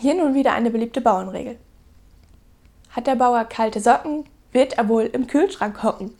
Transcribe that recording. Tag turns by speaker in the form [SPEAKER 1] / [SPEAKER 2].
[SPEAKER 1] Hier nun wieder eine beliebte Bauernregel. Hat der Bauer kalte Socken, wird er wohl im Kühlschrank hocken.